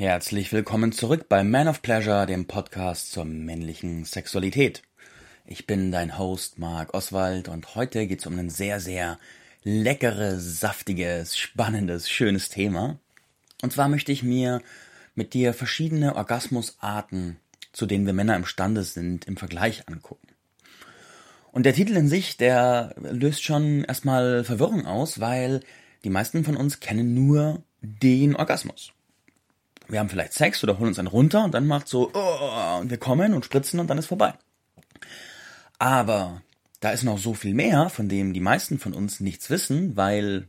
Herzlich willkommen zurück bei Man of Pleasure, dem Podcast zur männlichen Sexualität. Ich bin dein Host Marc Oswald und heute geht es um ein sehr, sehr leckeres, saftiges, spannendes, schönes Thema. Und zwar möchte ich mir mit dir verschiedene Orgasmusarten, zu denen wir Männer imstande sind, im Vergleich angucken. Und der Titel in sich, der löst schon erstmal Verwirrung aus, weil die meisten von uns kennen nur den Orgasmus wir haben vielleicht Sex oder holen uns einen runter und dann macht so, oh, und wir kommen und spritzen und dann ist vorbei. Aber da ist noch so viel mehr, von dem die meisten von uns nichts wissen, weil,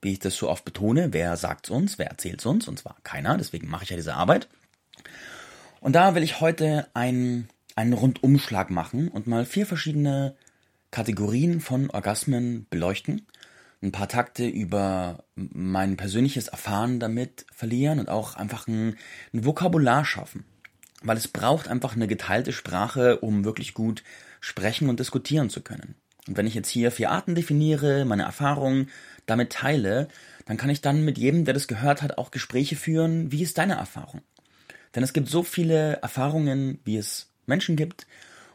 wie ich das so oft betone, wer sagt's uns, wer erzählt's uns, und zwar keiner, deswegen mache ich ja diese Arbeit. Und da will ich heute einen, einen Rundumschlag machen und mal vier verschiedene Kategorien von Orgasmen beleuchten ein paar Takte über mein persönliches Erfahren damit verlieren und auch einfach ein, ein Vokabular schaffen. Weil es braucht einfach eine geteilte Sprache, um wirklich gut sprechen und diskutieren zu können. Und wenn ich jetzt hier vier Arten definiere, meine Erfahrungen damit teile, dann kann ich dann mit jedem, der das gehört hat, auch Gespräche führen. Wie ist deine Erfahrung? Denn es gibt so viele Erfahrungen, wie es Menschen gibt.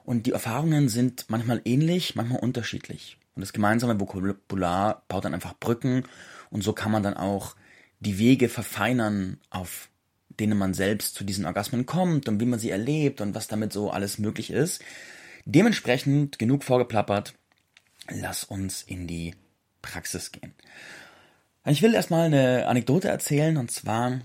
Und die Erfahrungen sind manchmal ähnlich, manchmal unterschiedlich. Und das gemeinsame Vokabular baut dann einfach Brücken und so kann man dann auch die Wege verfeinern, auf denen man selbst zu diesen Orgasmen kommt und wie man sie erlebt und was damit so alles möglich ist. Dementsprechend genug vorgeplappert. Lass uns in die Praxis gehen. Ich will erstmal eine Anekdote erzählen und zwar,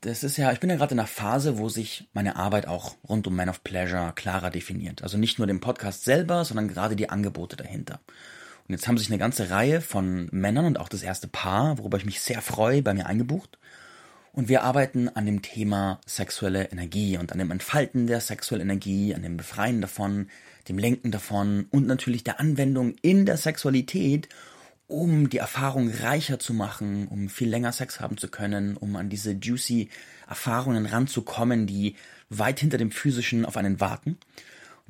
das ist ja, ich bin ja gerade in einer Phase, wo sich meine Arbeit auch rund um Man of Pleasure klarer definiert. Also nicht nur den Podcast selber, sondern gerade die Angebote dahinter. Und jetzt haben sich eine ganze Reihe von Männern und auch das erste Paar, worüber ich mich sehr freue, bei mir eingebucht. Und wir arbeiten an dem Thema sexuelle Energie und an dem Entfalten der sexuellen Energie, an dem Befreien davon, dem Lenken davon und natürlich der Anwendung in der Sexualität, um die Erfahrung reicher zu machen, um viel länger Sex haben zu können, um an diese juicy Erfahrungen ranzukommen, die weit hinter dem physischen auf einen warten.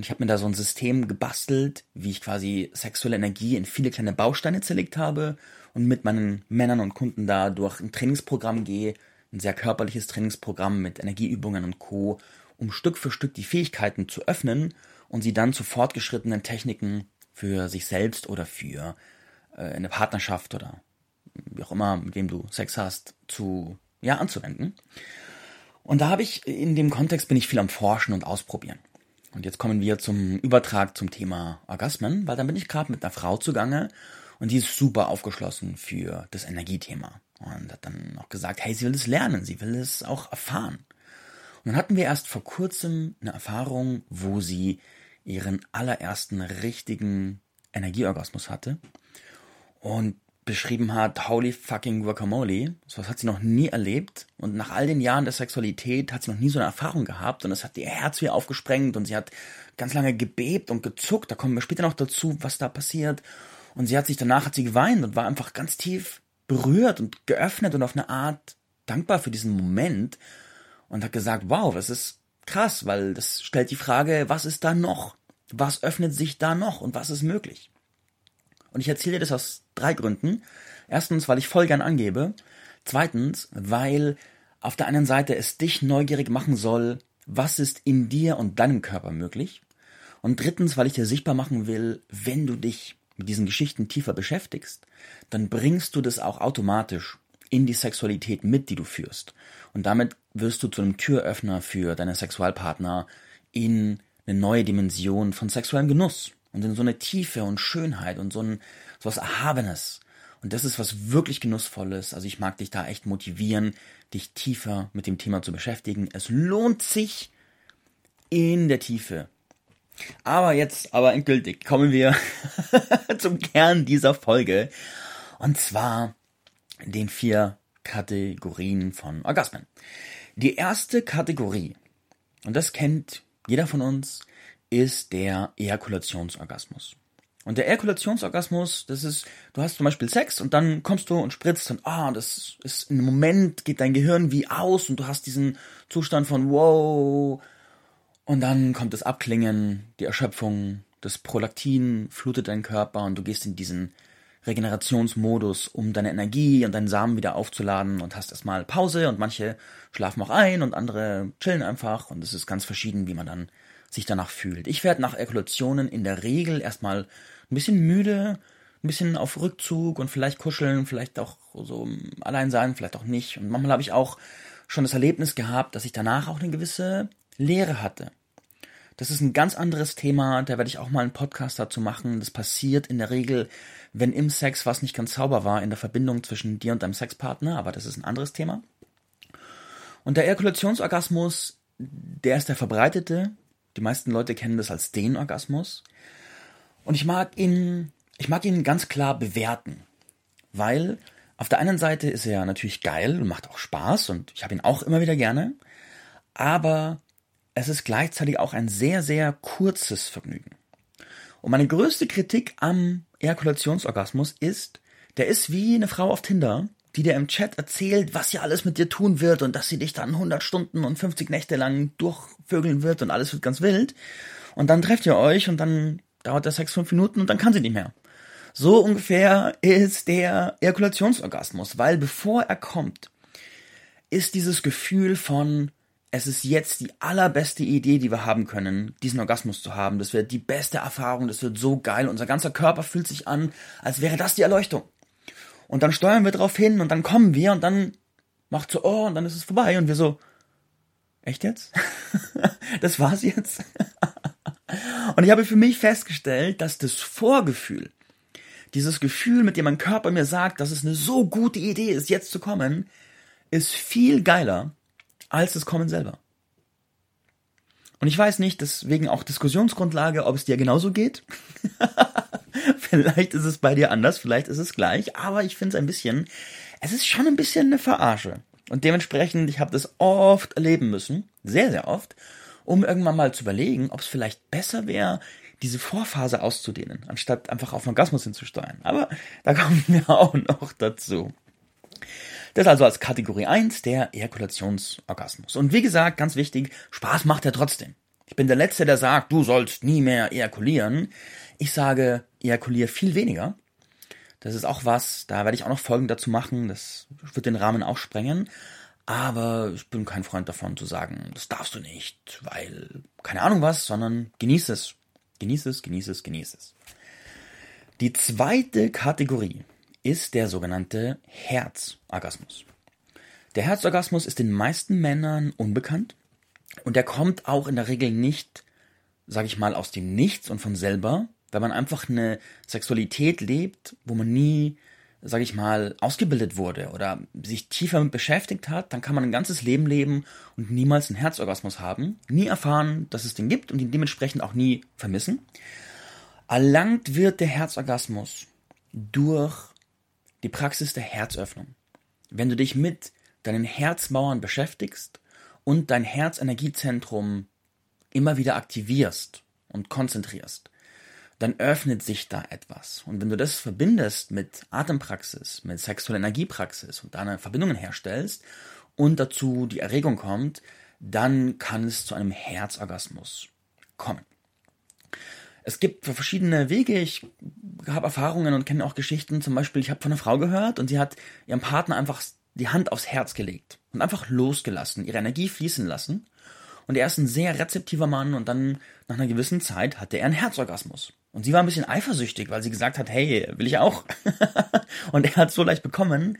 Und ich habe mir da so ein System gebastelt, wie ich quasi sexuelle Energie in viele kleine Bausteine zerlegt habe und mit meinen Männern und Kunden da durch ein Trainingsprogramm gehe, ein sehr körperliches Trainingsprogramm mit Energieübungen und Co., um Stück für Stück die Fähigkeiten zu öffnen und sie dann zu fortgeschrittenen Techniken für sich selbst oder für äh, eine Partnerschaft oder wie auch immer, mit wem du Sex hast, zu ja anzuwenden. Und da habe ich in dem Kontext bin ich viel am Forschen und Ausprobieren. Und jetzt kommen wir zum Übertrag zum Thema Orgasmen, weil dann bin ich gerade mit einer Frau zugange und die ist super aufgeschlossen für das Energiethema und hat dann auch gesagt, hey, sie will es lernen, sie will es auch erfahren. Und dann hatten wir erst vor kurzem eine Erfahrung, wo sie ihren allerersten richtigen Energieorgasmus hatte. Und beschrieben hat, holy fucking guacamole. So was hat sie noch nie erlebt. Und nach all den Jahren der Sexualität hat sie noch nie so eine Erfahrung gehabt. Und es hat ihr Herz wieder aufgesprengt und sie hat ganz lange gebebt und gezuckt. Da kommen wir später noch dazu, was da passiert. Und sie hat sich danach, hat sie geweint und war einfach ganz tief berührt und geöffnet und auf eine Art dankbar für diesen Moment. Und hat gesagt, wow, das ist krass, weil das stellt die Frage, was ist da noch? Was öffnet sich da noch und was ist möglich? Und ich erzähle dir das aus drei Gründen. Erstens, weil ich voll gern angebe. Zweitens, weil auf der einen Seite es dich neugierig machen soll, was ist in dir und deinem Körper möglich. Und drittens, weil ich dir sichtbar machen will, wenn du dich mit diesen Geschichten tiefer beschäftigst, dann bringst du das auch automatisch in die Sexualität mit, die du führst. Und damit wirst du zu einem Türöffner für deine Sexualpartner in eine neue Dimension von sexuellem Genuss und in so eine Tiefe und Schönheit und so ein so was Erhabenes. Und das ist was wirklich Genussvolles. Also ich mag dich da echt motivieren, dich tiefer mit dem Thema zu beschäftigen. Es lohnt sich in der Tiefe. Aber jetzt, aber endgültig, kommen wir zum Kern dieser Folge. Und zwar den vier Kategorien von Orgasmen. Die erste Kategorie, und das kennt jeder von uns, ist der Ejakulationsorgasmus. Und der Ejakulationsorgasmus, das ist, du hast zum Beispiel Sex und dann kommst du und spritzt und ah, das ist im Moment geht dein Gehirn wie aus und du hast diesen Zustand von wow und dann kommt das Abklingen, die Erschöpfung, das Prolaktin flutet deinen Körper und du gehst in diesen Regenerationsmodus, um deine Energie und deinen Samen wieder aufzuladen und hast erstmal Pause und manche schlafen auch ein und andere chillen einfach und es ist ganz verschieden, wie man dann sich danach fühlt. Ich werde nach Ejakulationen in der Regel erstmal ein bisschen müde, ein bisschen auf Rückzug und vielleicht kuscheln, vielleicht auch so allein sein, vielleicht auch nicht. Und manchmal habe ich auch schon das Erlebnis gehabt, dass ich danach auch eine gewisse Leere hatte. Das ist ein ganz anderes Thema, da werde ich auch mal einen Podcast dazu machen. Das passiert in der Regel, wenn im Sex was nicht ganz sauber war in der Verbindung zwischen dir und deinem Sexpartner, aber das ist ein anderes Thema. Und der Ejakulationsorgasmus, der ist der verbreitete. Die meisten Leute kennen das als den Orgasmus. Und ich mag ihn, ich mag ihn ganz klar bewerten, weil auf der einen Seite ist er natürlich geil und macht auch Spaß und ich habe ihn auch immer wieder gerne, aber es ist gleichzeitig auch ein sehr, sehr kurzes Vergnügen. Und meine größte Kritik am Ejakulationsorgasmus ist, der ist wie eine Frau auf Tinder, die dir im Chat erzählt, was sie alles mit dir tun wird und dass sie dich dann 100 Stunden und 50 Nächte lang durchvögeln wird und alles wird ganz wild. Und dann trefft ihr euch und dann dauert der Sex fünf Minuten und dann kann sie nicht mehr. So ungefähr ist der Ejakulationsorgasmus, weil bevor er kommt, ist dieses Gefühl von, es ist jetzt die allerbeste Idee, die wir haben können, diesen Orgasmus zu haben. Das wird die beste Erfahrung, das wird so geil. Unser ganzer Körper fühlt sich an, als wäre das die Erleuchtung. Und dann steuern wir drauf hin und dann kommen wir und dann macht so, oh, und dann ist es vorbei und wir so, echt jetzt? das war's jetzt? und ich habe für mich festgestellt, dass das Vorgefühl, dieses Gefühl, mit dem mein Körper mir sagt, dass es eine so gute Idee ist, jetzt zu kommen, ist viel geiler als das Kommen selber. Und ich weiß nicht, deswegen auch Diskussionsgrundlage, ob es dir genauso geht. vielleicht ist es bei dir anders, vielleicht ist es gleich, aber ich finde es ein bisschen, es ist schon ein bisschen eine Verarsche. Und dementsprechend, ich habe das oft erleben müssen, sehr, sehr oft, um irgendwann mal zu überlegen, ob es vielleicht besser wäre, diese Vorphase auszudehnen, anstatt einfach auf Orgasmus hinzusteuern. Aber da kommen wir auch noch dazu. Das also als Kategorie 1 der Ejakulationsorgasmus. Und wie gesagt, ganz wichtig, Spaß macht er trotzdem. Ich bin der Letzte, der sagt, du sollst nie mehr ejakulieren. Ich sage, ejakulier viel weniger. Das ist auch was, da werde ich auch noch Folgen dazu machen. Das wird den Rahmen auch sprengen. Aber ich bin kein Freund davon zu sagen, das darfst du nicht, weil keine Ahnung was, sondern genieß es. Genieß es, genieß es, genieß es. Die zweite Kategorie ist der sogenannte Herzorgasmus. Der Herzorgasmus ist den meisten Männern unbekannt und der kommt auch in der Regel nicht, sage ich mal, aus dem Nichts und von selber, weil man einfach eine Sexualität lebt, wo man nie, sage ich mal, ausgebildet wurde oder sich tiefer mit beschäftigt hat, dann kann man ein ganzes Leben leben und niemals einen Herzorgasmus haben, nie erfahren, dass es den gibt und ihn dementsprechend auch nie vermissen. Erlangt wird der Herzorgasmus durch die Praxis der Herzöffnung. Wenn du dich mit deinen Herzmauern beschäftigst und dein Herzenergiezentrum immer wieder aktivierst und konzentrierst, dann öffnet sich da etwas. Und wenn du das verbindest mit Atempraxis, mit sexueller Energiepraxis und deine Verbindungen herstellst und dazu die Erregung kommt, dann kann es zu einem Herzorgasmus kommen. Es gibt verschiedene Wege. Ich habe Erfahrungen und kenne auch Geschichten. Zum Beispiel, ich habe von einer Frau gehört und sie hat ihrem Partner einfach die Hand aufs Herz gelegt und einfach losgelassen, ihre Energie fließen lassen. Und er ist ein sehr rezeptiver Mann und dann nach einer gewissen Zeit hatte er einen Herzorgasmus. Und sie war ein bisschen eifersüchtig, weil sie gesagt hat, hey, will ich auch. und er hat so leicht bekommen.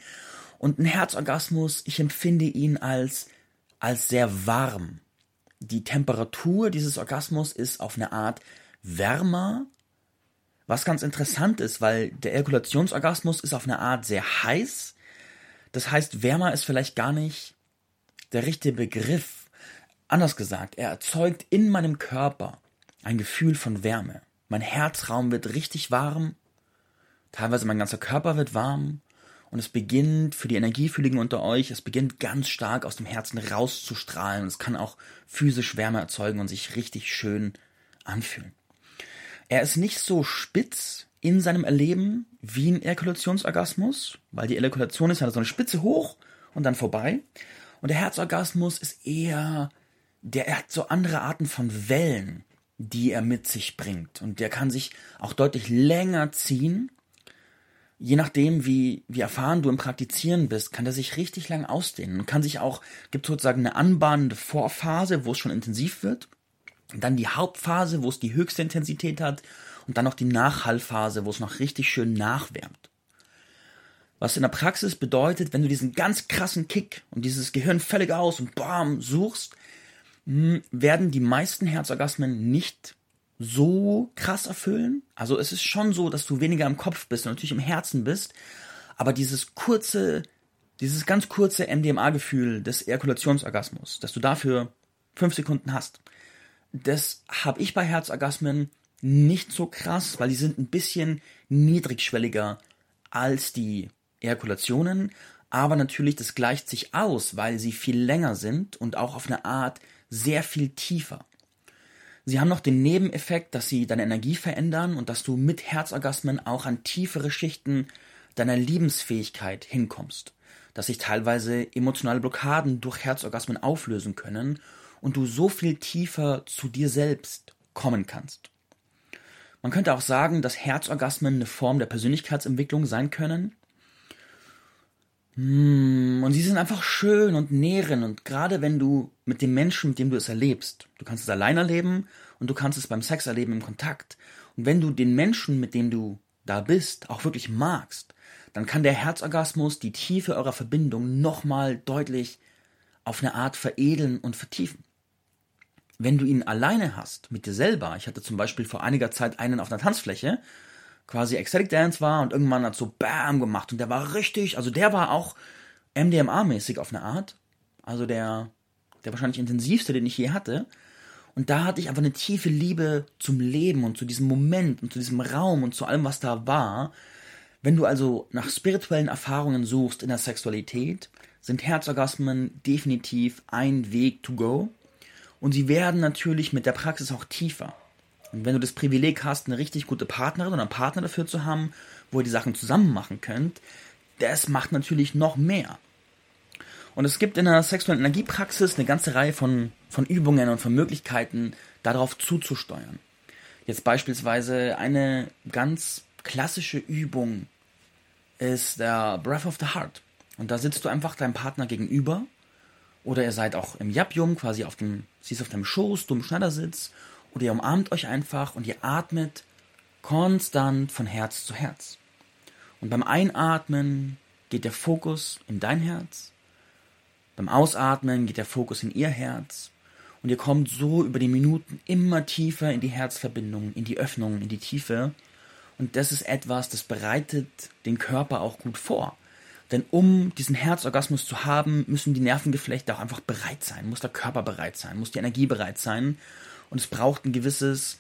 Und ein Herzorgasmus, ich empfinde ihn als, als sehr warm. Die Temperatur dieses Orgasmus ist auf eine Art wärmer, was ganz interessant ist, weil der Ejakulationsorgasmus ist auf eine Art sehr heiß. Das heißt, wärmer ist vielleicht gar nicht der richtige Begriff. Anders gesagt, er erzeugt in meinem Körper ein Gefühl von Wärme. Mein Herzraum wird richtig warm, teilweise mein ganzer Körper wird warm und es beginnt für die Energiefühligen unter euch, es beginnt ganz stark aus dem Herzen rauszustrahlen es kann auch physisch Wärme erzeugen und sich richtig schön anfühlen. Er ist nicht so spitz in seinem Erleben wie ein Ejakulationsorgasmus, weil die Ejakulation ist ja so eine Spitze hoch und dann vorbei. Und der Herzorgasmus ist eher, der er hat so andere Arten von Wellen, die er mit sich bringt. Und der kann sich auch deutlich länger ziehen, je nachdem, wie, wie erfahren du im Praktizieren bist, kann der sich richtig lang ausdehnen und kann sich auch, gibt sozusagen eine anbahnende Vorphase, wo es schon intensiv wird, dann die Hauptphase, wo es die höchste Intensität hat und dann noch die Nachhallphase, wo es noch richtig schön nachwärmt. Was in der Praxis bedeutet, wenn du diesen ganz krassen Kick und dieses Gehirn völlig aus und bam suchst, werden die meisten Herzorgasmen nicht so krass erfüllen. Also es ist schon so, dass du weniger im Kopf bist und natürlich im Herzen bist, aber dieses kurze, dieses ganz kurze MDMA-Gefühl des Ejakulationsorgasmus, dass du dafür fünf Sekunden hast, das habe ich bei Herzorgasmen nicht so krass, weil die sind ein bisschen niedrigschwelliger als die Ejakulationen, aber natürlich das gleicht sich aus, weil sie viel länger sind und auch auf eine Art sehr viel tiefer. Sie haben noch den Nebeneffekt, dass sie deine Energie verändern und dass du mit Herzorgasmen auch an tiefere Schichten deiner Liebensfähigkeit hinkommst. Dass sich teilweise emotionale Blockaden durch Herzorgasmen auflösen können und du so viel tiefer zu dir selbst kommen kannst. Man könnte auch sagen, dass Herzorgasmen eine Form der Persönlichkeitsentwicklung sein können, und sie sind einfach schön und nähren und gerade wenn du mit dem Menschen, mit dem du es erlebst, du kannst es allein erleben und du kannst es beim Sex erleben im Kontakt. Und wenn du den Menschen, mit dem du da bist, auch wirklich magst, dann kann der Herzorgasmus die Tiefe eurer Verbindung nochmal deutlich auf eine Art veredeln und vertiefen. Wenn du ihn alleine hast, mit dir selber, ich hatte zum Beispiel vor einiger Zeit einen auf einer Tanzfläche, quasi Ecstatic Dance war und irgendwann hat so BAM gemacht und der war richtig, also der war auch MDMA-mäßig auf eine Art. Also der, der wahrscheinlich intensivste, den ich je hatte. Und da hatte ich einfach eine tiefe Liebe zum Leben und zu diesem Moment und zu diesem Raum und zu allem, was da war. Wenn du also nach spirituellen Erfahrungen suchst in der Sexualität, sind Herzorgasmen definitiv ein Weg to go. Und sie werden natürlich mit der Praxis auch tiefer. Und wenn du das Privileg hast, eine richtig gute Partnerin oder einen Partner dafür zu haben, wo ihr die Sachen zusammen machen könnt, das macht natürlich noch mehr. Und es gibt in der sexuellen Energiepraxis eine ganze Reihe von, von Übungen und von Möglichkeiten, darauf zuzusteuern. Jetzt beispielsweise eine ganz klassische Übung ist der Breath of the Heart. Und da sitzt du einfach deinem Partner gegenüber oder ihr seid auch im Japjum, quasi auf dem, sie ist auf deinem Schoß, du im Schneidersitz oder ihr umarmt euch einfach und ihr atmet konstant von Herz zu Herz. Und beim Einatmen geht der Fokus in dein Herz, beim Ausatmen geht der Fokus in ihr Herz und ihr kommt so über die Minuten immer tiefer in die Herzverbindung, in die Öffnung, in die Tiefe. Und das ist etwas, das bereitet den Körper auch gut vor. Denn um diesen Herzorgasmus zu haben, müssen die Nervengeflechte auch einfach bereit sein, muss der Körper bereit sein, muss die Energie bereit sein und es braucht ein gewisses,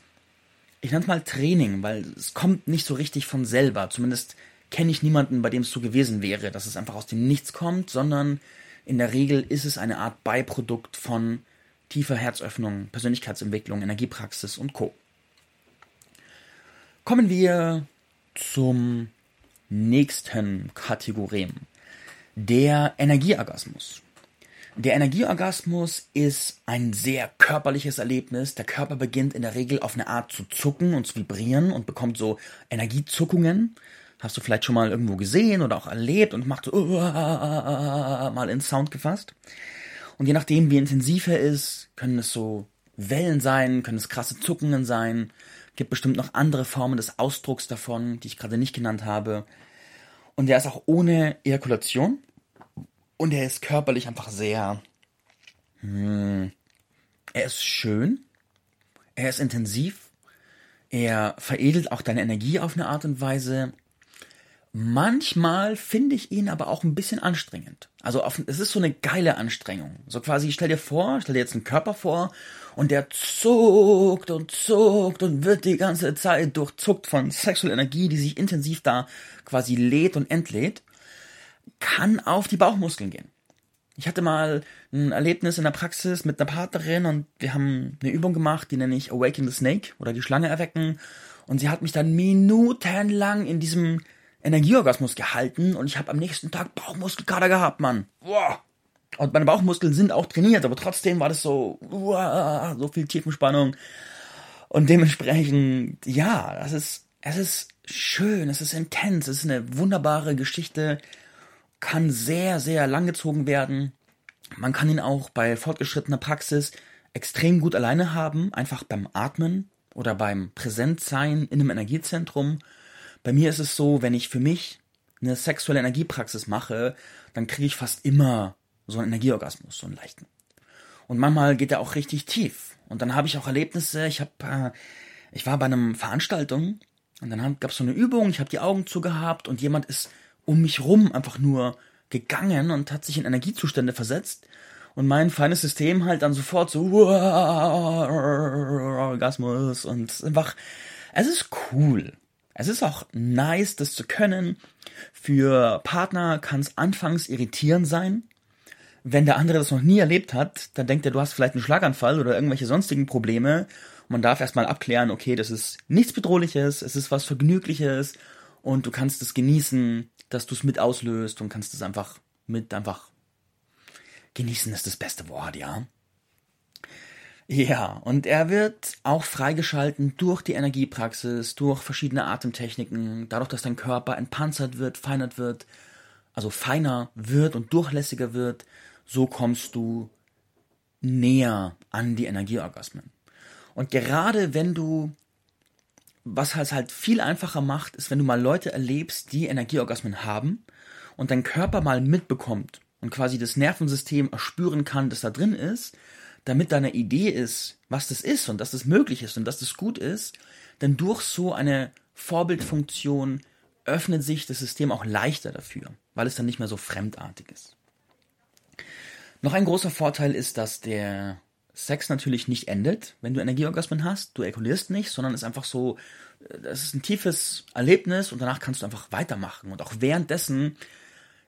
ich nenne es mal Training, weil es kommt nicht so richtig von selber. Zumindest kenne ich niemanden, bei dem es so gewesen wäre, dass es einfach aus dem Nichts kommt, sondern in der Regel ist es eine Art Beiprodukt von tiefer Herzöffnung, Persönlichkeitsentwicklung, Energiepraxis und Co. Kommen wir zum nächsten Kategorien. Der Energieorgasmus. Der Energieorgasmus ist ein sehr körperliches Erlebnis. Der Körper beginnt in der Regel auf eine Art zu zucken und zu vibrieren und bekommt so Energiezuckungen. Hast du vielleicht schon mal irgendwo gesehen oder auch erlebt und macht so mal in Sound gefasst. Und je nachdem, wie intensiv er ist, können es so Wellen sein, können es krasse Zuckungen sein. Gibt bestimmt noch andere Formen des Ausdrucks davon, die ich gerade nicht genannt habe. Und der ist auch ohne Ejakulation. Und er ist körperlich einfach sehr. Hm, er ist schön. Er ist intensiv. Er veredelt auch deine Energie auf eine Art und Weise. Manchmal finde ich ihn aber auch ein bisschen anstrengend. Also auf, es ist so eine geile Anstrengung. So quasi, stell dir vor, stell dir jetzt einen Körper vor und der zuckt und zuckt und wird die ganze Zeit durchzuckt von sexueller Energie, die sich intensiv da quasi lädt und entlädt kann auf die Bauchmuskeln gehen. Ich hatte mal ein Erlebnis in der Praxis mit einer Partnerin und wir haben eine Übung gemacht, die nenne ich Awaken the Snake oder die Schlange erwecken. Und sie hat mich dann minutenlang in diesem Energieorgasmus gehalten und ich habe am nächsten Tag Bauchmuskelkater gehabt, Mann. Und meine Bauchmuskeln sind auch trainiert, aber trotzdem war das so, so viel Tiefenspannung. Und dementsprechend, ja, das ist es ist schön, es ist intens, es ist eine wunderbare Geschichte, kann sehr, sehr langgezogen werden. Man kann ihn auch bei fortgeschrittener Praxis extrem gut alleine haben, einfach beim Atmen oder beim Präsentsein in einem Energiezentrum. Bei mir ist es so, wenn ich für mich eine sexuelle Energiepraxis mache, dann kriege ich fast immer so einen Energieorgasmus, so einen leichten. Und manchmal geht er auch richtig tief. Und dann habe ich auch Erlebnisse. Ich habe, äh, ich war bei einer Veranstaltung und dann gab es so eine Übung. Ich habe die Augen zugehabt und jemand ist um mich rum einfach nur gegangen und hat sich in Energiezustände versetzt. Und mein feines System halt dann sofort so Orgasmus und einfach, es ist cool. Es ist auch nice, das zu können. Für Partner kann es anfangs irritierend sein. Wenn der andere das noch nie erlebt hat, dann denkt er, du hast vielleicht einen Schlaganfall oder irgendwelche sonstigen Probleme. Man darf erstmal abklären, okay, das ist nichts Bedrohliches, es ist was Vergnügliches und du kannst es genießen, dass du es mit auslöst und kannst es einfach mit einfach genießen ist das beste Wort, ja. Ja, und er wird auch freigeschalten durch die Energiepraxis, durch verschiedene Atemtechniken, dadurch, dass dein Körper entpanzert wird, feinert wird, also feiner wird und durchlässiger wird, so kommst du näher an die Energieorgasmen. Und gerade wenn du, was halt halt viel einfacher macht, ist, wenn du mal Leute erlebst, die Energieorgasmen haben und dein Körper mal mitbekommt und quasi das Nervensystem erspüren kann, dass da drin ist, damit deine Idee ist, was das ist und dass das möglich ist und dass das gut ist, denn durch so eine Vorbildfunktion öffnet sich das System auch leichter dafür, weil es dann nicht mehr so fremdartig ist. Noch ein großer Vorteil ist, dass der Sex natürlich nicht endet, wenn du Energieorgasmen hast. Du ejakulierst nicht, sondern es ist einfach so, das ist ein tiefes Erlebnis und danach kannst du einfach weitermachen. Und auch währenddessen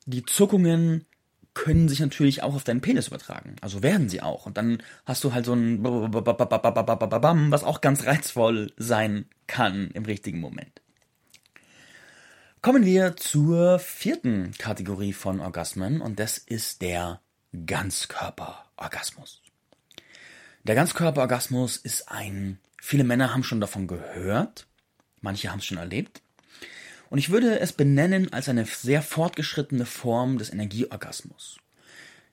die Zuckungen können sich natürlich auch auf deinen Penis übertragen. Also werden sie auch. Und dann hast du halt so ein was auch ganz reizvoll sein kann im richtigen Moment. Kommen wir zur vierten Kategorie von Orgasmen und das ist der Ganzkörperorgasmus. Der Ganzkörperorgasmus ist ein, viele Männer haben schon davon gehört, manche haben es schon erlebt. Und ich würde es benennen als eine sehr fortgeschrittene Form des Energieorgasmus.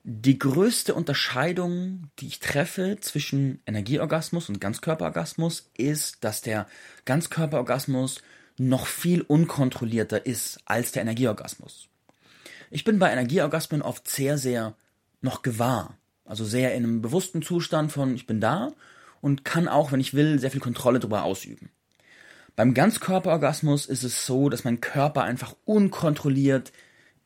Die größte Unterscheidung, die ich treffe zwischen Energieorgasmus und Ganzkörperorgasmus, ist, dass der Ganzkörperorgasmus noch viel unkontrollierter ist als der Energieorgasmus. Ich bin bei Energieorgasmen oft sehr, sehr noch gewahr. Also sehr in einem bewussten Zustand von ich bin da und kann auch, wenn ich will, sehr viel Kontrolle darüber ausüben. Beim Ganzkörperorgasmus ist es so, dass mein Körper einfach unkontrolliert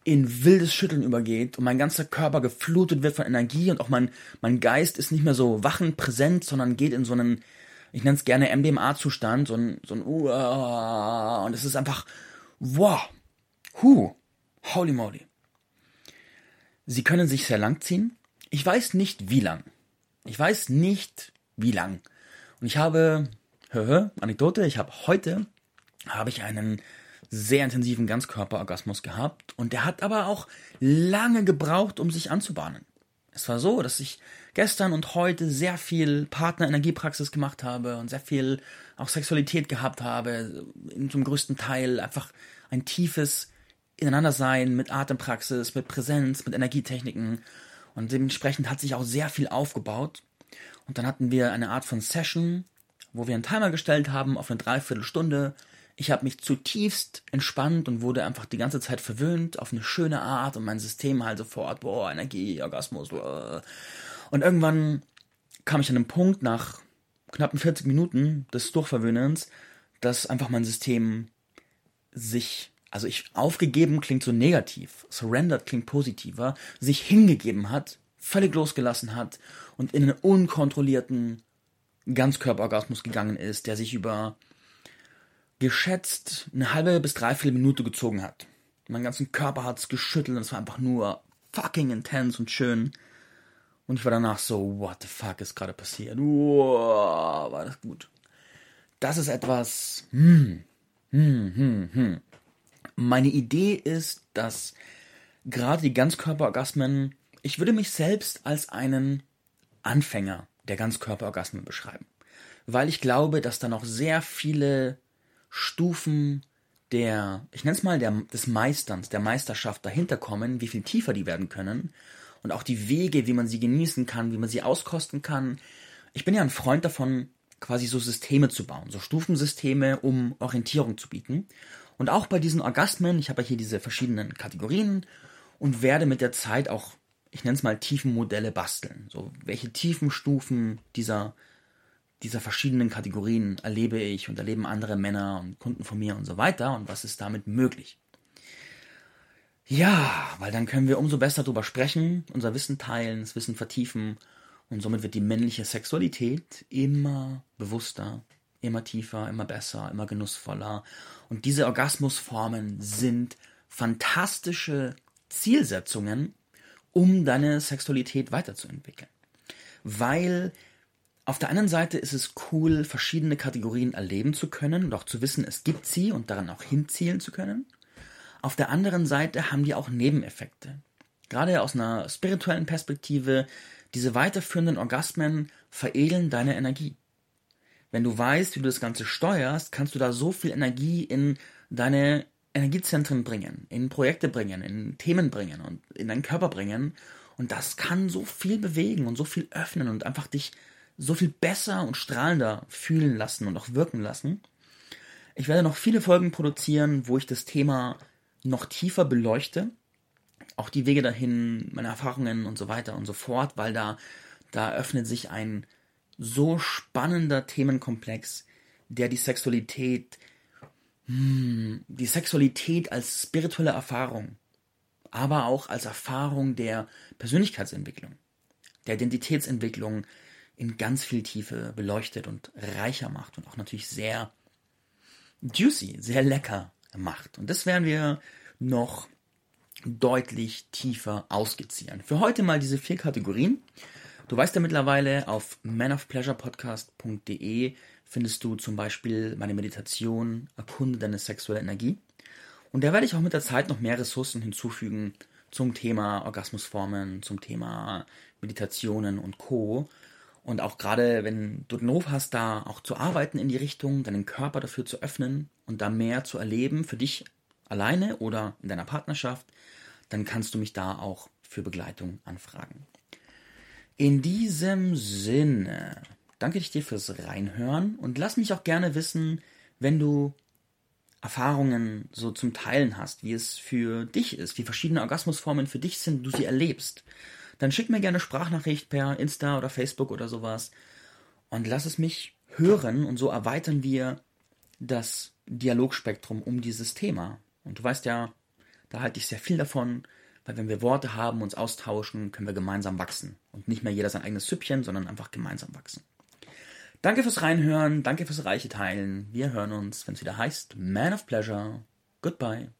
in wildes Schütteln übergeht und mein ganzer Körper geflutet wird von Energie und auch mein, mein Geist ist nicht mehr so wachend präsent, sondern geht in so einen, ich nenne es gerne MDMA-Zustand, so ein, so ein uh, und es ist einfach, wow, hu, holy moly. Sie können sich sehr lang ziehen. Ich weiß nicht wie lang. Ich weiß nicht wie lang. Und ich habe Höhe, Anekdote, ich habe heute habe ich einen sehr intensiven Ganzkörperorgasmus gehabt und der hat aber auch lange gebraucht, um sich anzubahnen. Es war so, dass ich gestern und heute sehr viel Partner-Energiepraxis gemacht habe und sehr viel auch Sexualität gehabt habe, zum größten Teil einfach ein tiefes Ineinandersein mit Atempraxis, mit Präsenz, mit Energietechniken und dementsprechend hat sich auch sehr viel aufgebaut. Und dann hatten wir eine Art von Session, wo wir einen Timer gestellt haben auf eine Dreiviertelstunde. Ich habe mich zutiefst entspannt und wurde einfach die ganze Zeit verwöhnt auf eine schöne Art und mein System halt sofort, boah, Energie, Orgasmus. Boah. Und irgendwann kam ich an einen Punkt nach knappen 40 Minuten des Durchverwöhnens, dass einfach mein System sich, also ich aufgegeben klingt so negativ, surrendered klingt positiver, sich hingegeben hat, völlig losgelassen hat und in einen unkontrollierten Ganzkörperorgasmus gegangen ist, der sich über geschätzt eine halbe bis dreiviertel Minute gezogen hat. Mein ganzen Körper hat es geschüttelt und es war einfach nur fucking intens und schön. Und ich war danach so, what the fuck ist gerade passiert? Wow, war das gut. Das ist etwas, hm, hm, hm, hm. Meine Idee ist, dass gerade die Ganzkörperorgasmen, ich würde mich selbst als einen Anfänger der Ganzkörperorgasmen beschreiben. Weil ich glaube, dass da noch sehr viele Stufen der, ich nenne es mal, der, des Meisterns, der Meisterschaft dahinter kommen, wie viel tiefer die werden können und auch die Wege, wie man sie genießen kann, wie man sie auskosten kann. Ich bin ja ein Freund davon, quasi so Systeme zu bauen, so Stufensysteme, um Orientierung zu bieten. Und auch bei diesen Orgasmen, ich habe ja hier diese verschiedenen Kategorien und werde mit der Zeit auch, ich nenne es mal Tiefenmodelle basteln. So, welche Tiefenstufen dieser, dieser verschiedenen Kategorien erlebe ich und erleben andere Männer und Kunden von mir und so weiter und was ist damit möglich. Ja, weil dann können wir umso besser darüber sprechen, unser Wissen teilen, das Wissen vertiefen und somit wird die männliche Sexualität immer bewusster, immer tiefer, immer besser, immer genussvoller. Und diese Orgasmusformen sind fantastische Zielsetzungen, um deine Sexualität weiterzuentwickeln. Weil auf der einen Seite ist es cool, verschiedene Kategorien erleben zu können und auch zu wissen, es gibt sie und daran auch hinzielen zu können. Auf der anderen Seite haben die auch Nebeneffekte. Gerade aus einer spirituellen Perspektive, diese weiterführenden Orgasmen veredeln deine Energie. Wenn du weißt, wie du das Ganze steuerst, kannst du da so viel Energie in deine Energiezentren bringen, in Projekte bringen, in Themen bringen und in deinen Körper bringen. Und das kann so viel bewegen und so viel öffnen und einfach dich so viel besser und strahlender fühlen lassen und auch wirken lassen. Ich werde noch viele Folgen produzieren, wo ich das Thema noch tiefer beleuchte. Auch die Wege dahin, meine Erfahrungen und so weiter und so fort, weil da, da öffnet sich ein so spannender Themenkomplex, der die Sexualität, hm, die Sexualität als spirituelle Erfahrung, aber auch als Erfahrung der Persönlichkeitsentwicklung, der Identitätsentwicklung in ganz viel Tiefe beleuchtet und reicher macht und auch natürlich sehr juicy, sehr lecker macht. Und das werden wir noch deutlich tiefer ausgezieren. Für heute mal diese vier Kategorien. Du weißt ja mittlerweile, auf manofpleasurepodcast.de findest du zum Beispiel meine Meditation Erkunde deine sexuelle Energie. Und da werde ich auch mit der Zeit noch mehr Ressourcen hinzufügen zum Thema Orgasmusformen, zum Thema Meditationen und Co. Und auch gerade, wenn du den Ruf hast, da auch zu arbeiten in die Richtung, deinen Körper dafür zu öffnen und da mehr zu erleben, für dich alleine oder in deiner Partnerschaft, dann kannst du mich da auch für Begleitung anfragen. In diesem Sinne danke ich dir fürs Reinhören und lass mich auch gerne wissen, wenn du Erfahrungen so zum Teilen hast, wie es für dich ist, wie verschiedene Orgasmusformen für dich sind, du sie erlebst dann schick mir gerne Sprachnachricht per Insta oder Facebook oder sowas und lass es mich hören und so erweitern wir das Dialogspektrum um dieses Thema. Und du weißt ja, da halte ich sehr viel davon, weil wenn wir Worte haben, uns austauschen, können wir gemeinsam wachsen. Und nicht mehr jeder sein eigenes Süppchen, sondern einfach gemeinsam wachsen. Danke fürs Reinhören, danke fürs reiche Teilen. Wir hören uns, wenn es wieder heißt Man of Pleasure. Goodbye.